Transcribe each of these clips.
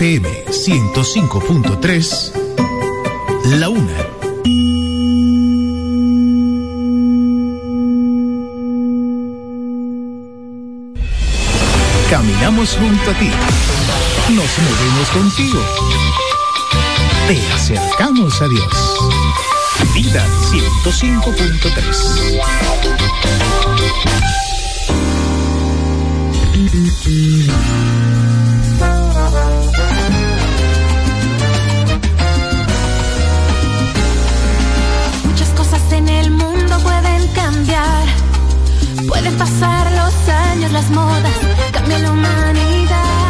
FM 105.3, La Una. Caminamos junto a ti. Nos movemos contigo. Te acercamos a Dios. Vida 105.3. Pueden pasar los años, las modas, cambia la humanidad.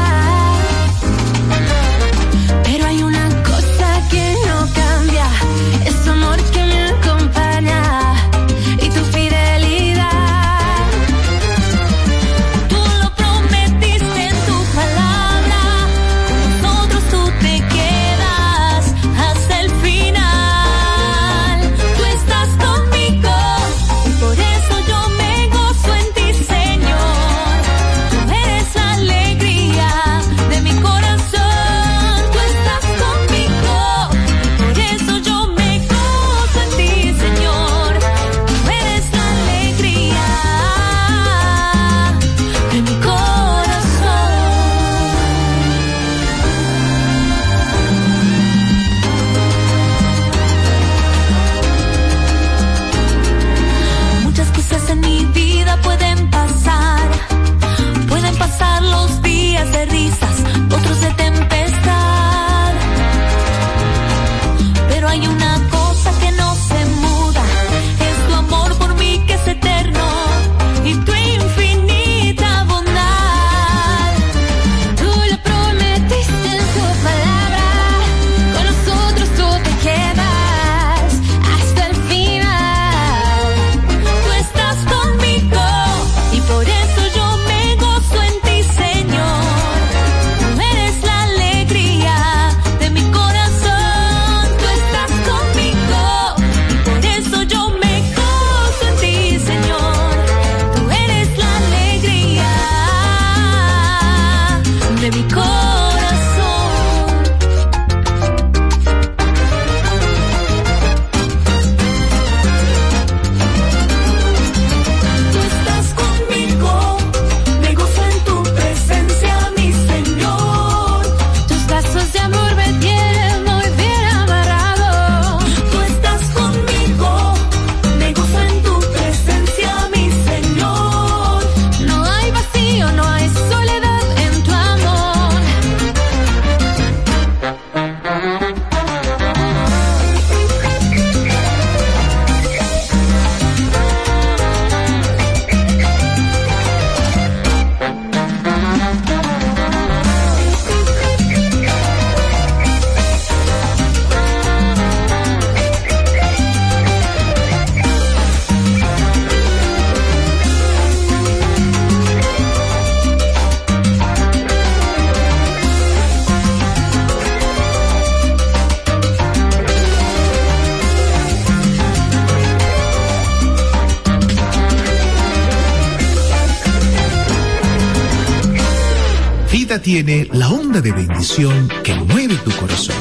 tiene la onda de bendición que mueve tu corazón.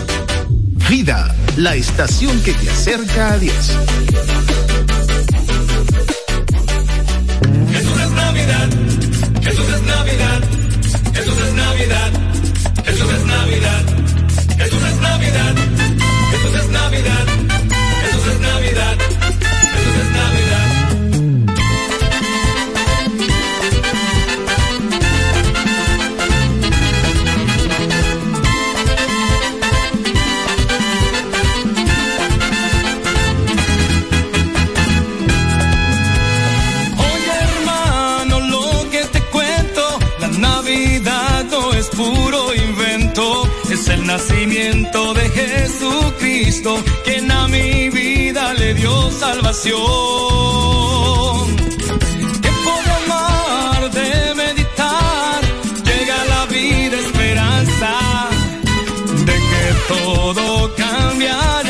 Vida, la estación que te acerca a Dios. Jesús es Navidad, Jesús es Navidad. Cristo, quien a mi vida le dio salvación. Que puedo amar de meditar, llega la vida esperanza de que todo cambiará.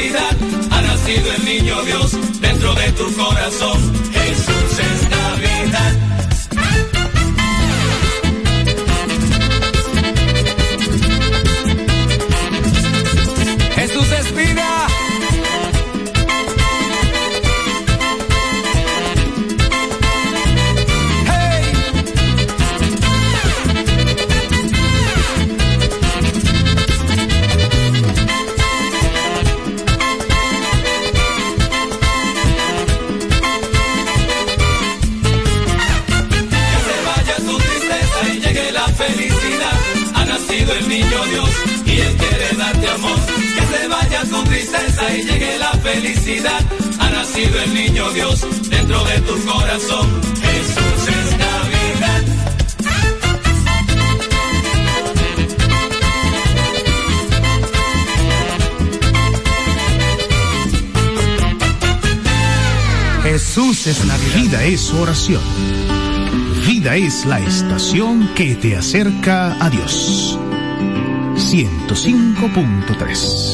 felicidad. Ha nacido el niño Dios dentro de tu corazón. Jesús es Navidad. Vida es oración. Vida es la estación que te acerca a Dios. 105.3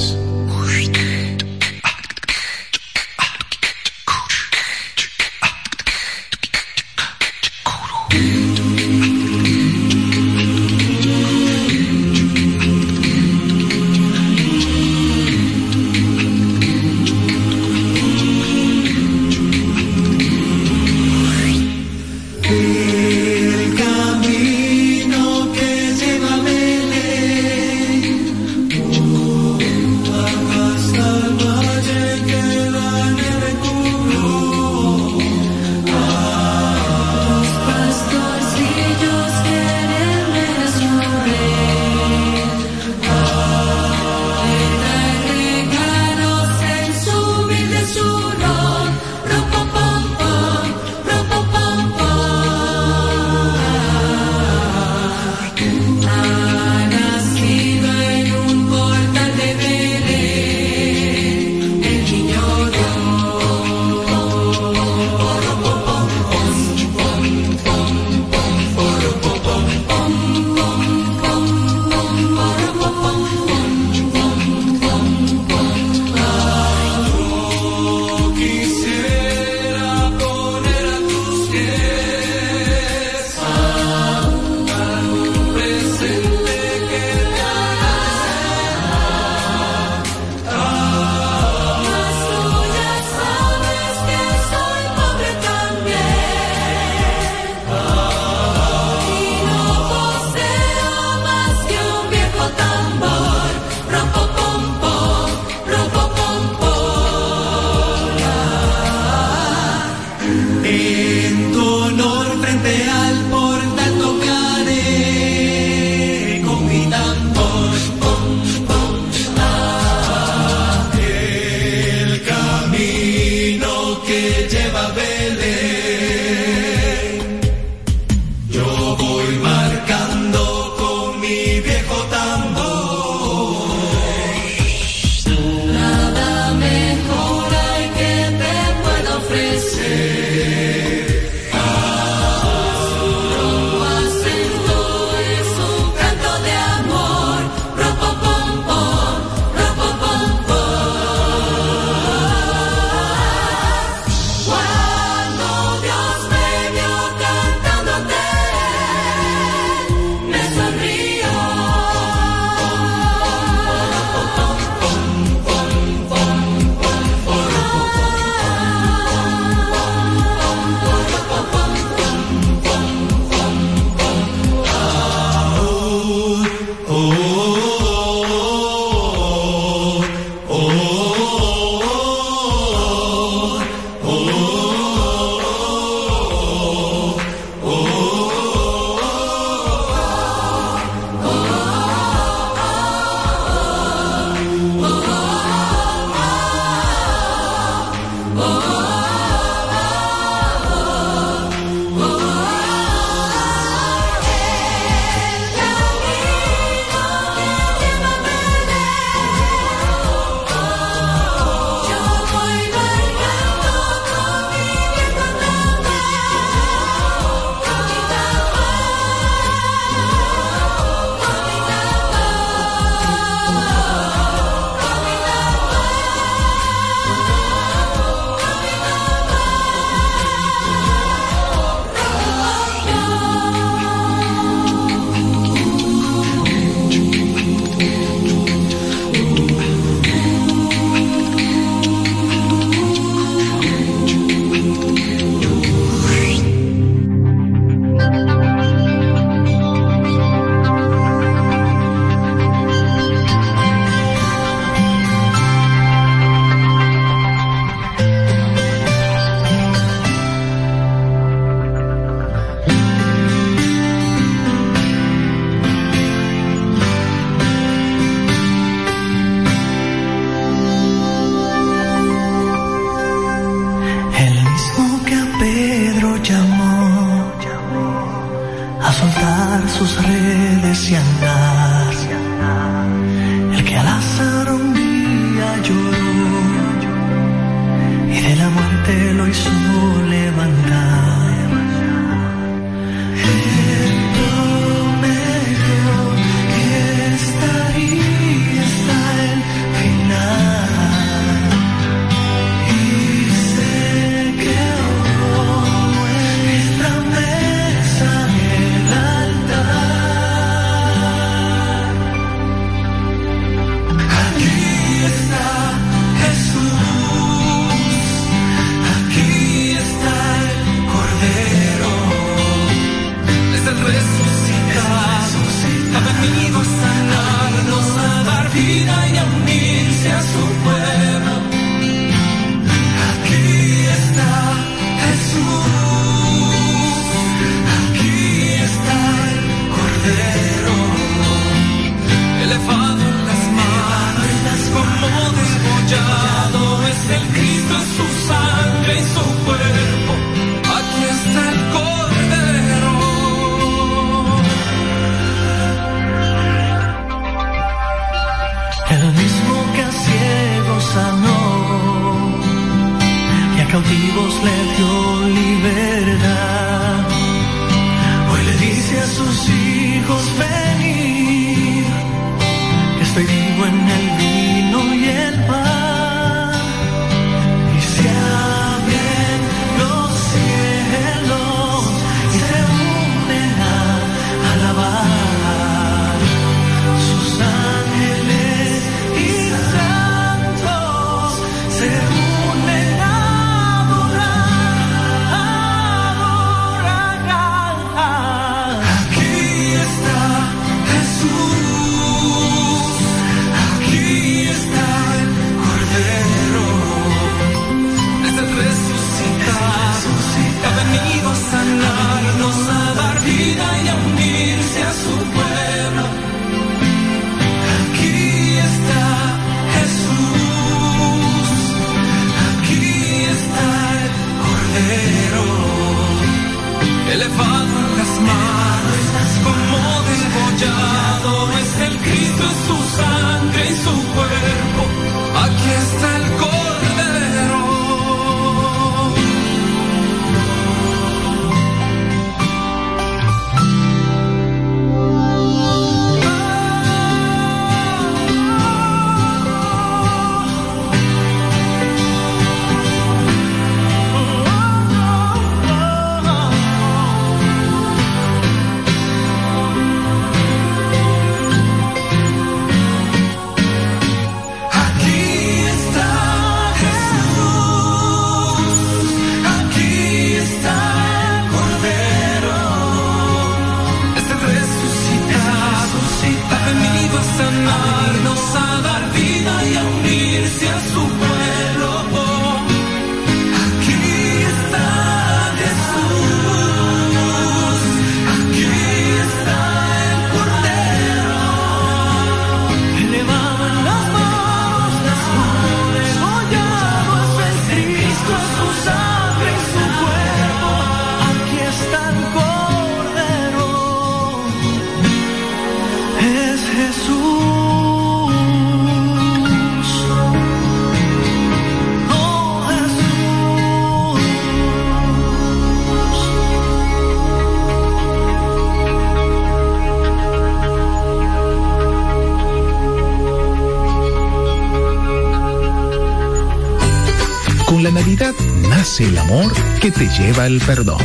el amor que te lleva al perdón.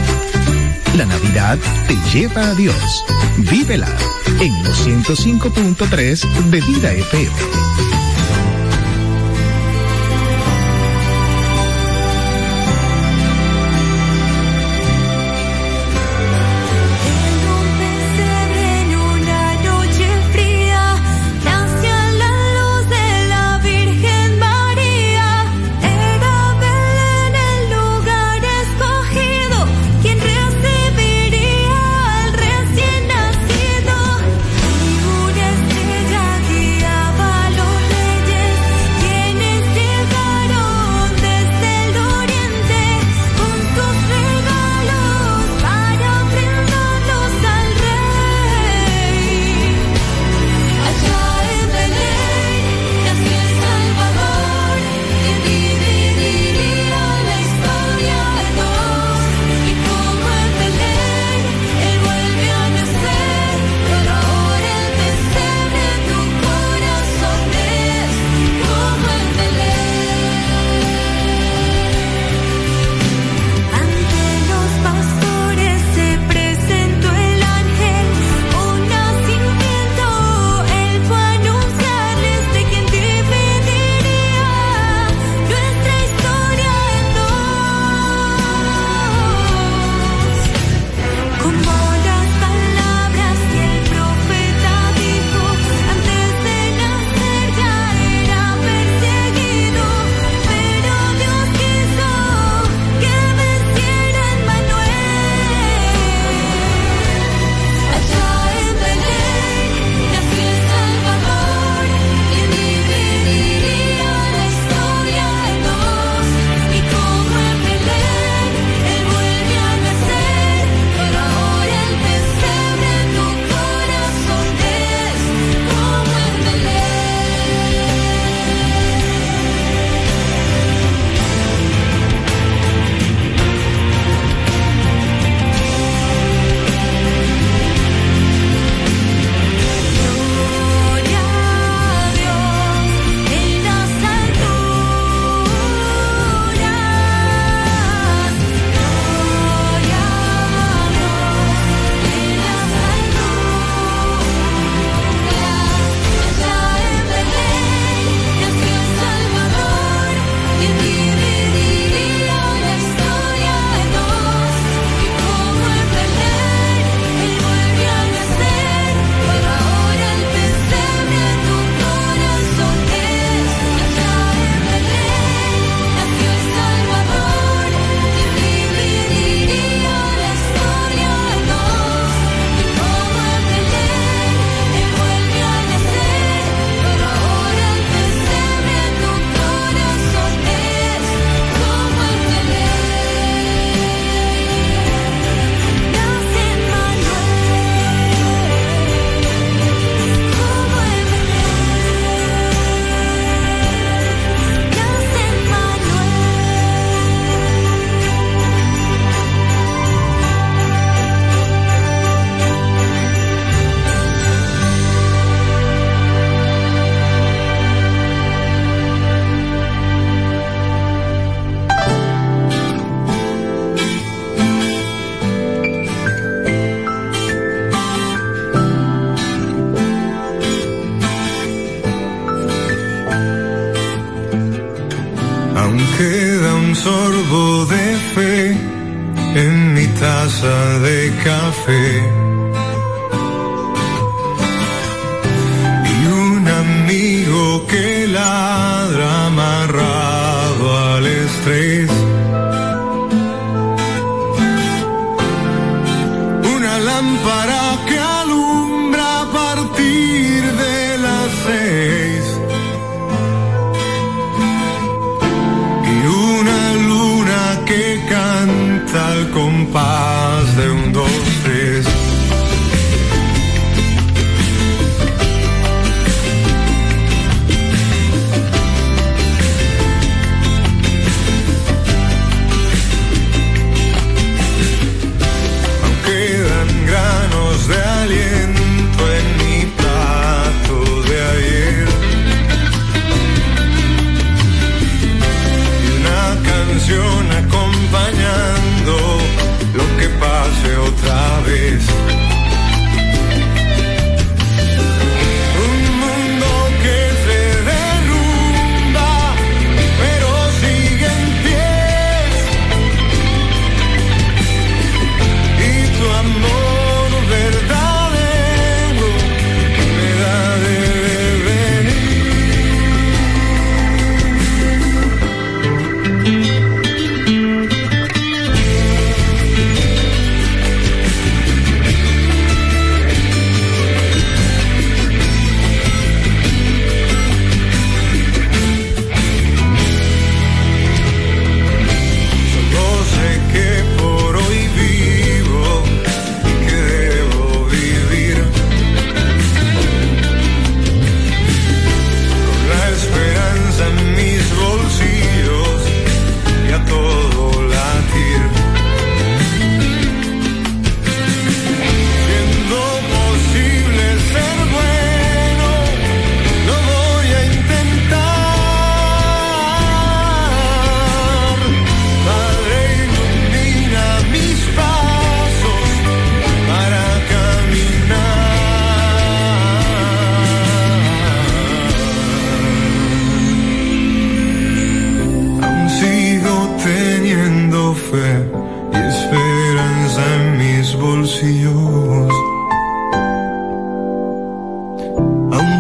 La Navidad te lleva a Dios. Vívela en los 105.3 de Vida FM.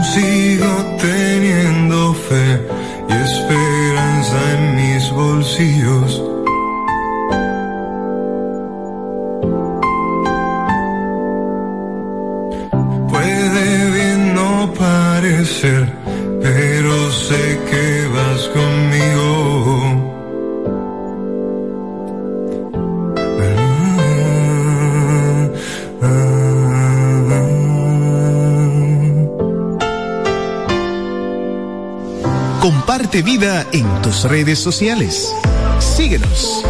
consigo te sociales. Síguenos.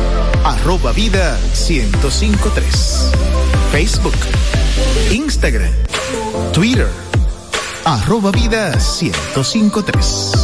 Arroba Vida 1053. Facebook. Instagram. Twitter. Arroba Vida 1053.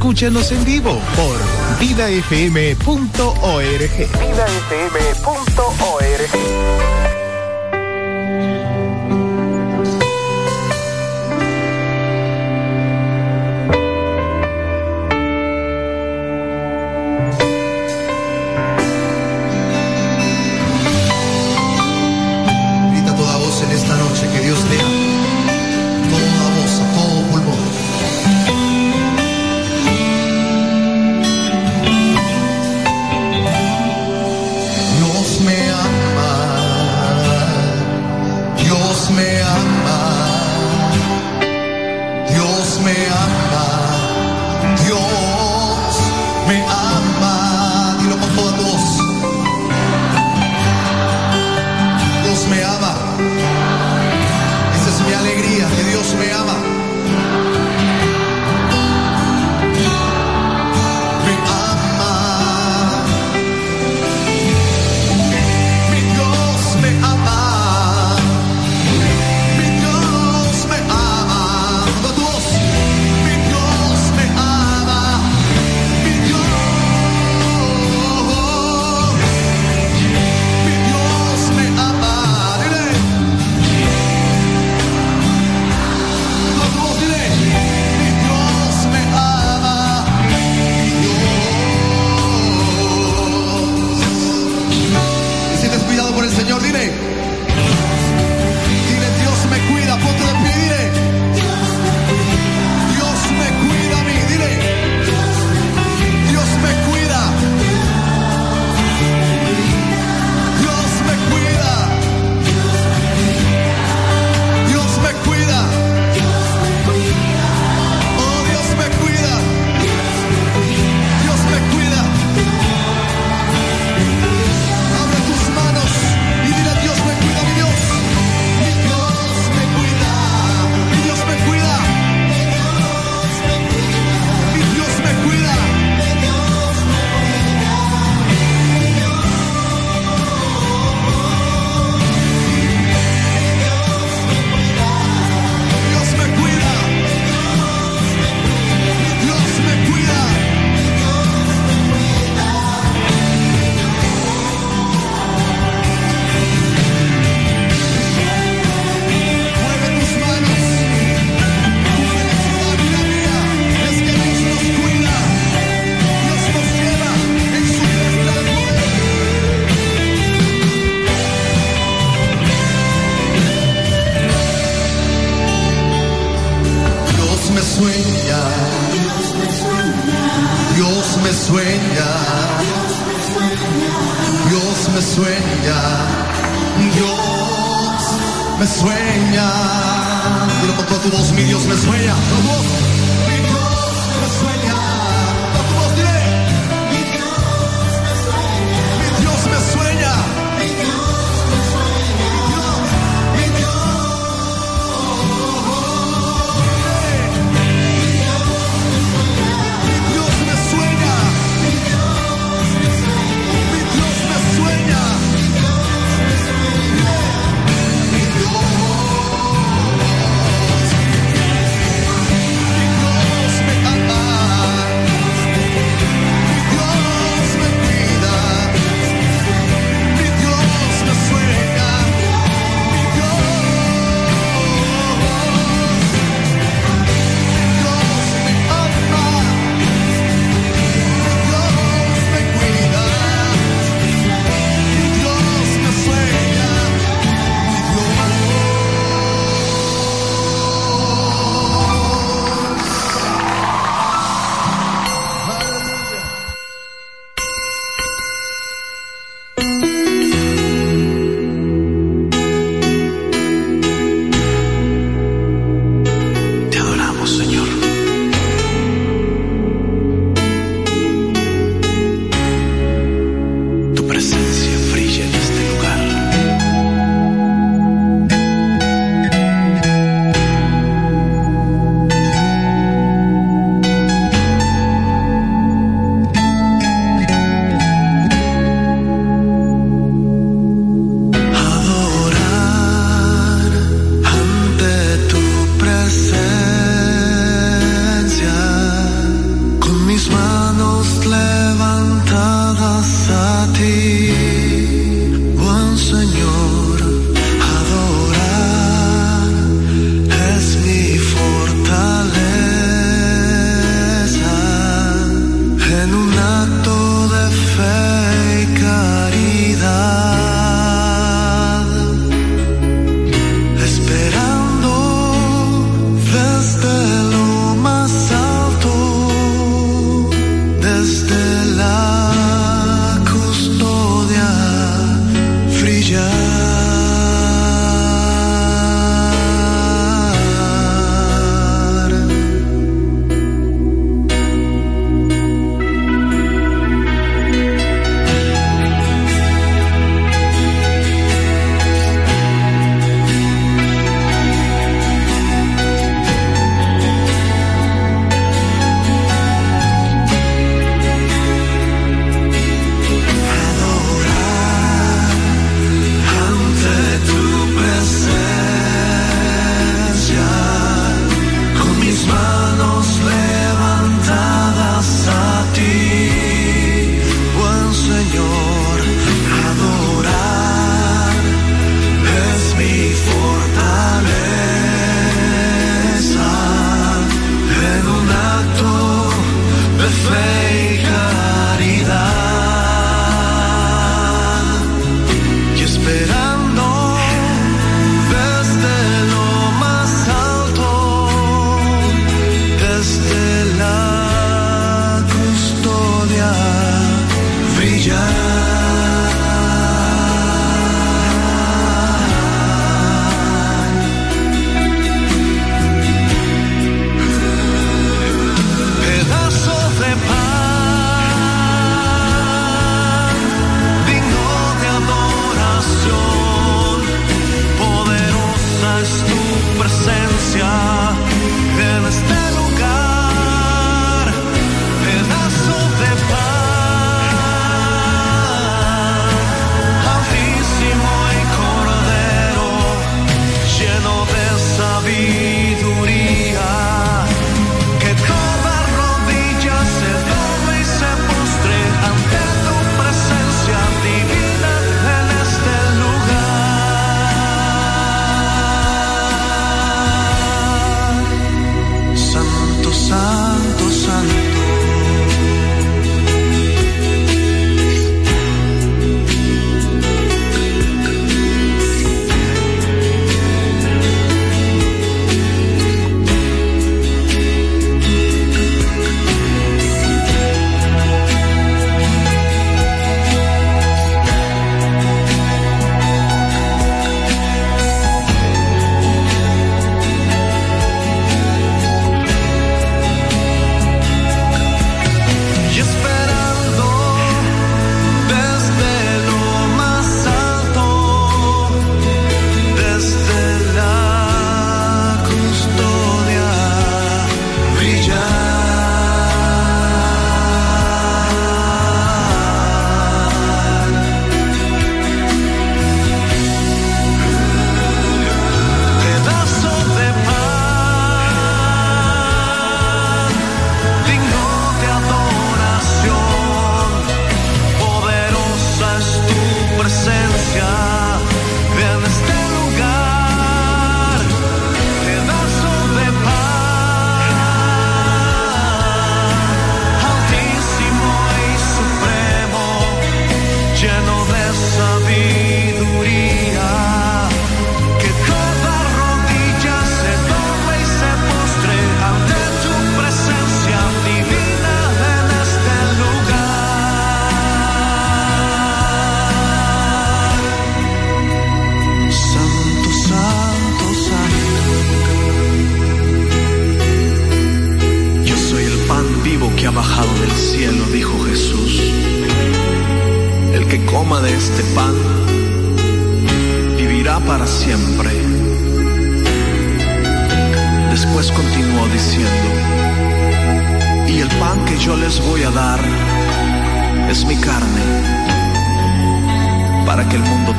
Escúchanos en vivo por vidafm.org. Dios me ama. me sueña, Dios me sueña, Dios me sueña, Dios me sueña, Dios me sueña. Dilo con toda tu voz, mi Dios me sueña, vamos.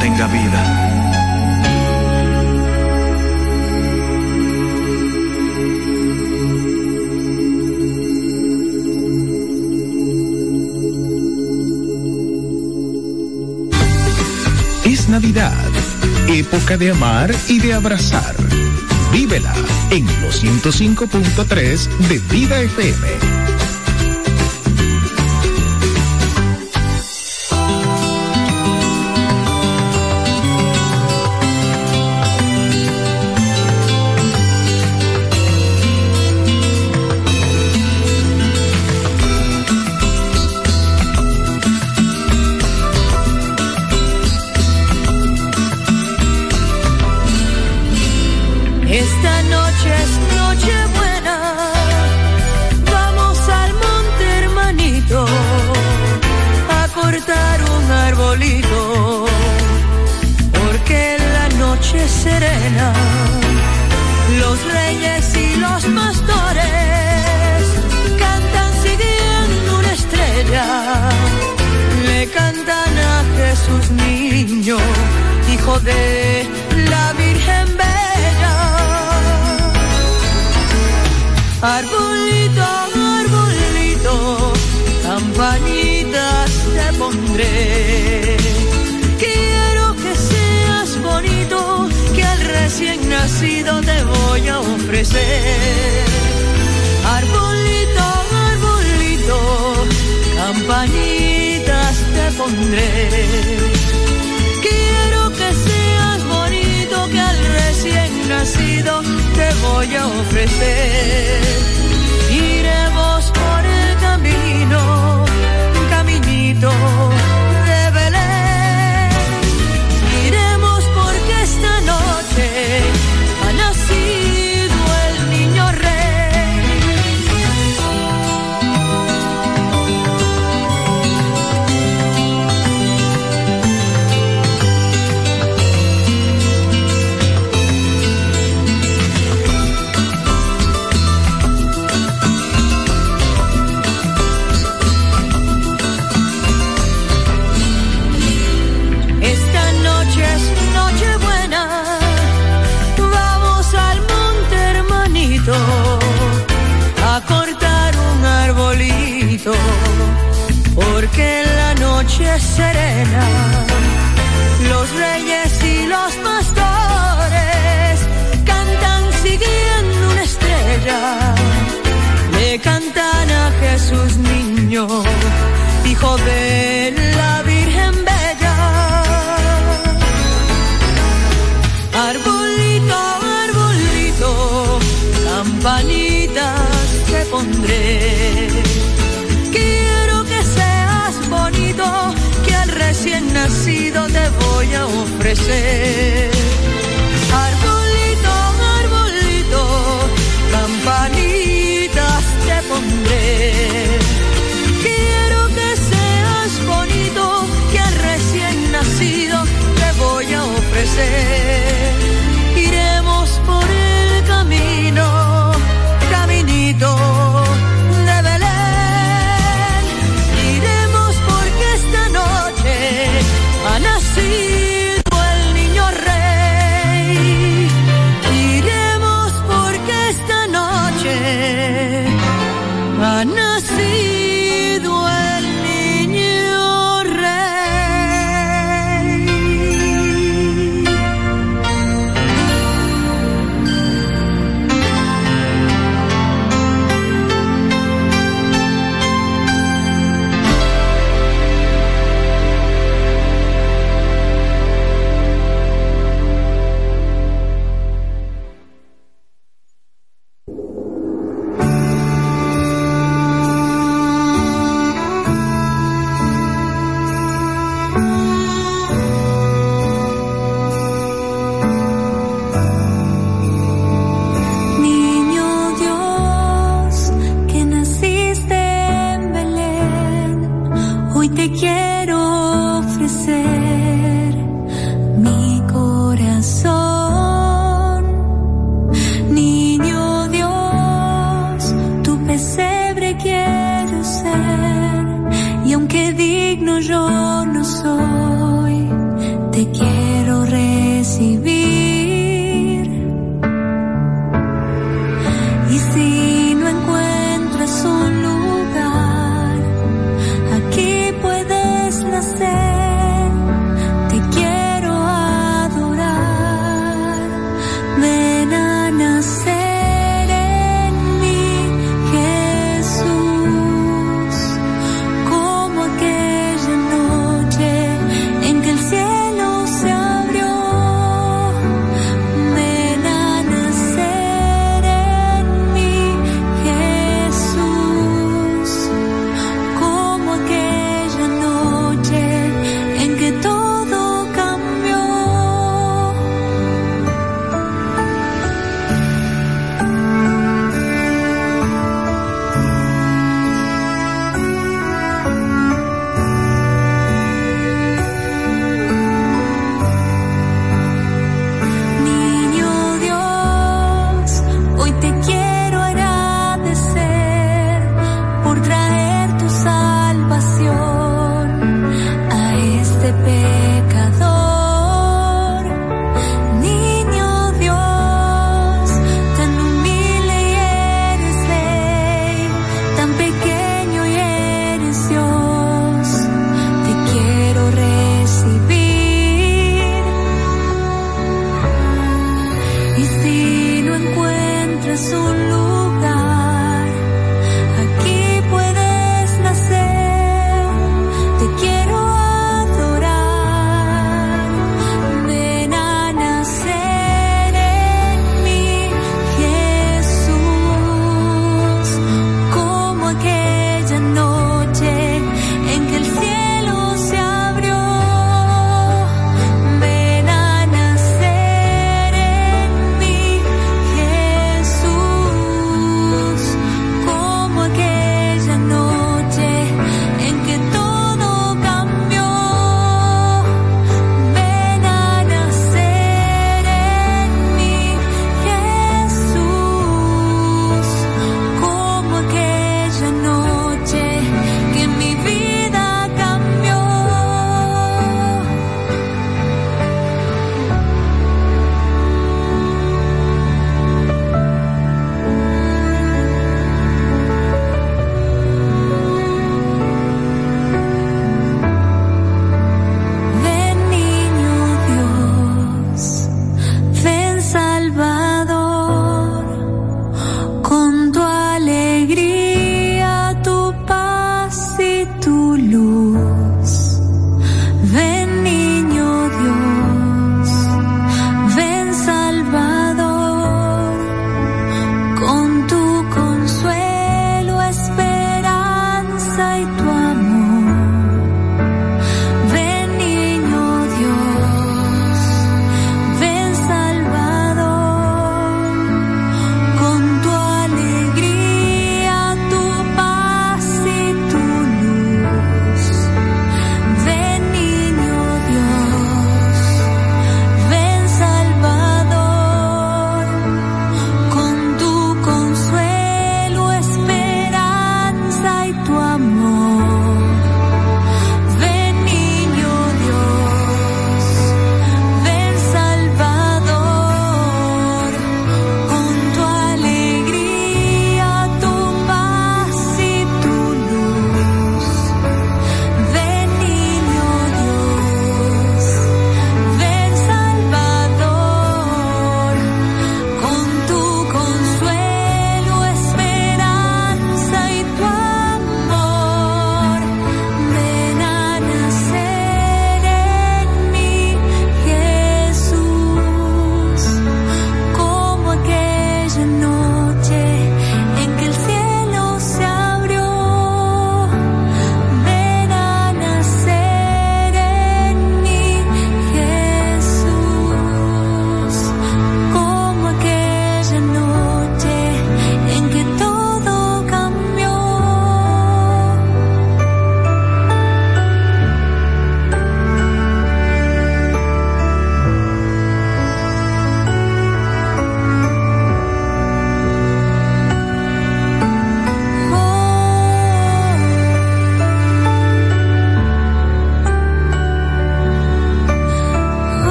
Tenga vida. Es Navidad, época de amar y de abrazar. Vívela en los 105.3 de Vida FM. los reyes y los pastores cantan siguiendo una estrella, le cantan a Jesús niño, hijo de la Virgen Bella. Arbolito, arbolito, campanitas te pondré recién nacido te voy a ofrecer. Arbolito, arbolito, campanitas te pondré. Quiero que seas bonito, que al recién nacido te voy a ofrecer. Iremos por el camino, un caminito serena, los reyes y los pastores cantan siguiendo una estrella, le cantan a Jesús niño, hijo de voy a ofrecer.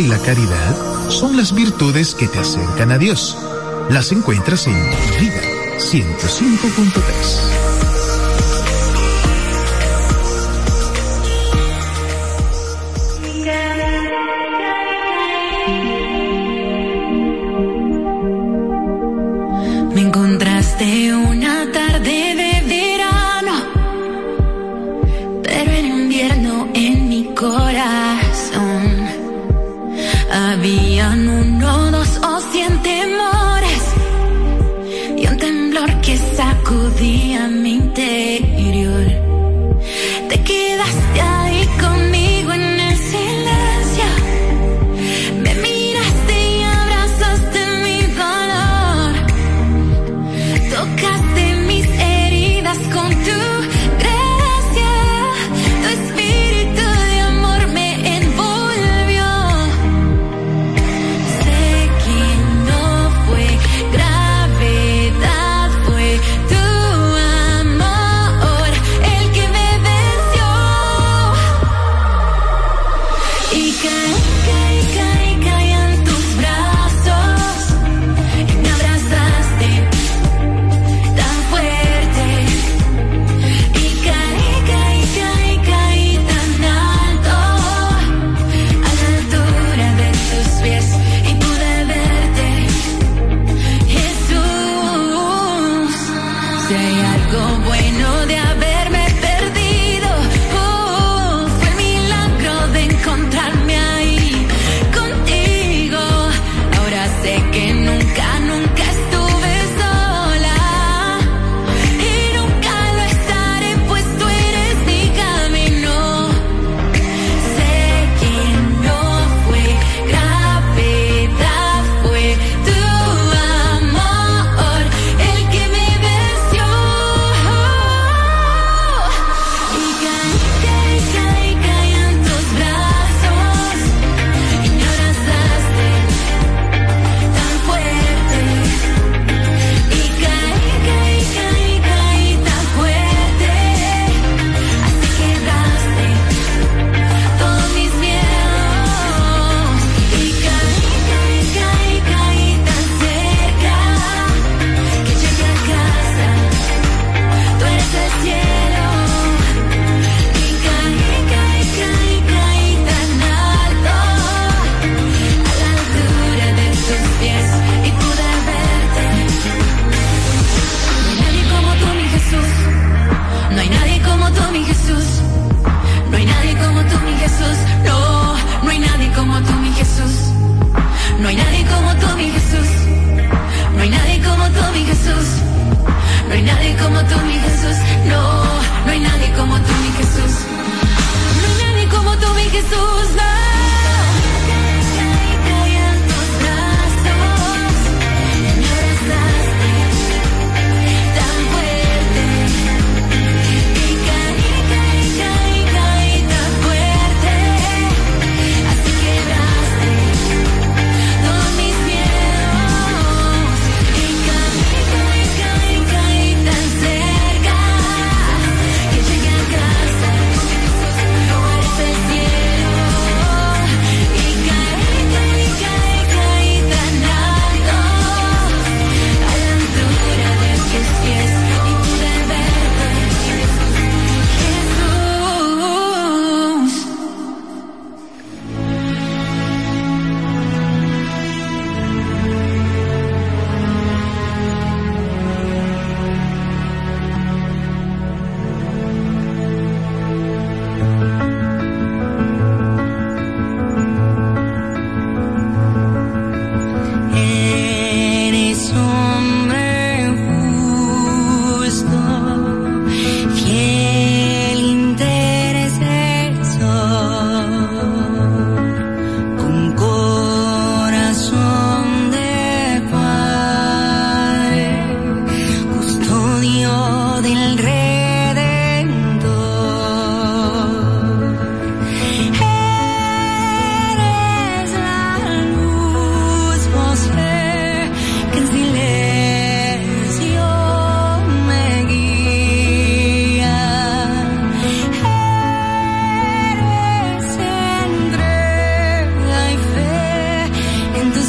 Y la caridad son las virtudes que te acercan a Dios. Las encuentras en Vida 105.3.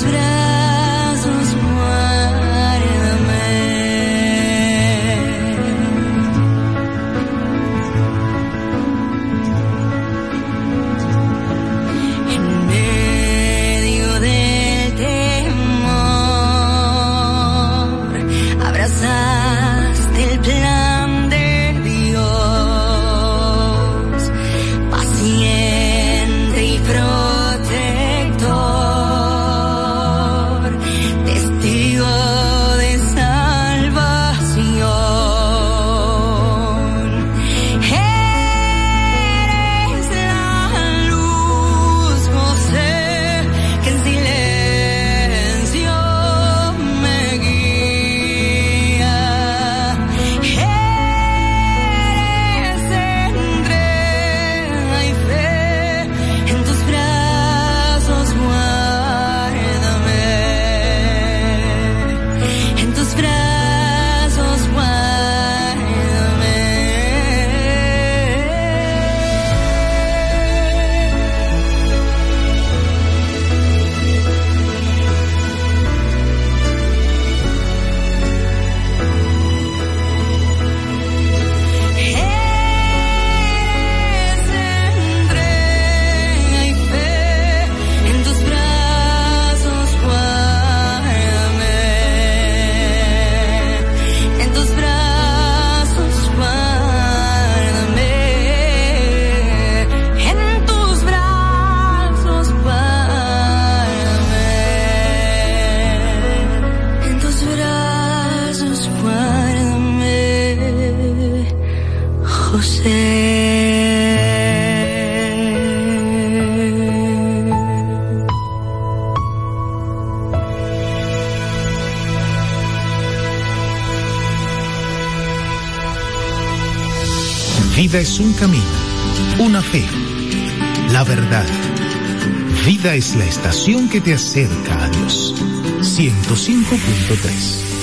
brazos. Vida es un camino, una fe, la verdad. Vida es la estación que te acerca a Dios. 105.3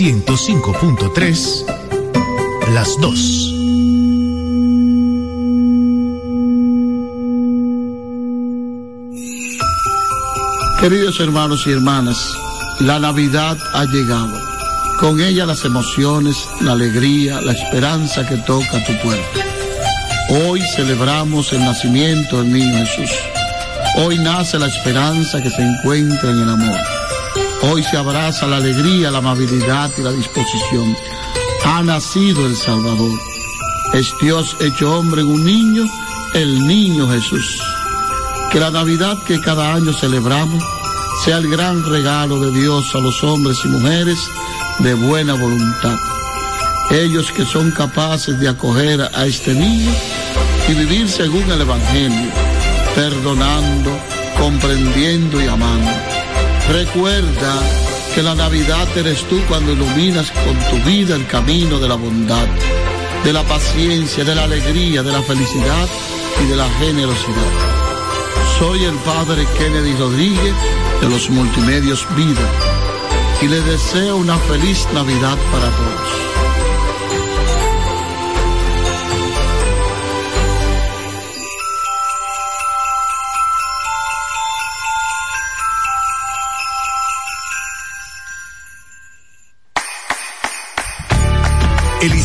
105.3, las dos. Queridos hermanos y hermanas, la Navidad ha llegado. Con ella las emociones, la alegría, la esperanza que toca tu puerta. Hoy celebramos el nacimiento del niño Jesús. Hoy nace la esperanza que se encuentra en el amor. Hoy se abraza la alegría, la amabilidad y la disposición. Ha nacido el Salvador. Es Dios hecho hombre en un niño, el niño Jesús. Que la Navidad que cada año celebramos sea el gran regalo de Dios a los hombres y mujeres de buena voluntad. Ellos que son capaces de acoger a este niño y vivir según el Evangelio, perdonando, comprendiendo y amando. Recuerda que la Navidad eres tú cuando iluminas con tu vida el camino de la bondad, de la paciencia, de la alegría, de la felicidad y de la generosidad. Soy el Padre Kennedy Rodríguez de los Multimedios Vida y les deseo una feliz Navidad para todos.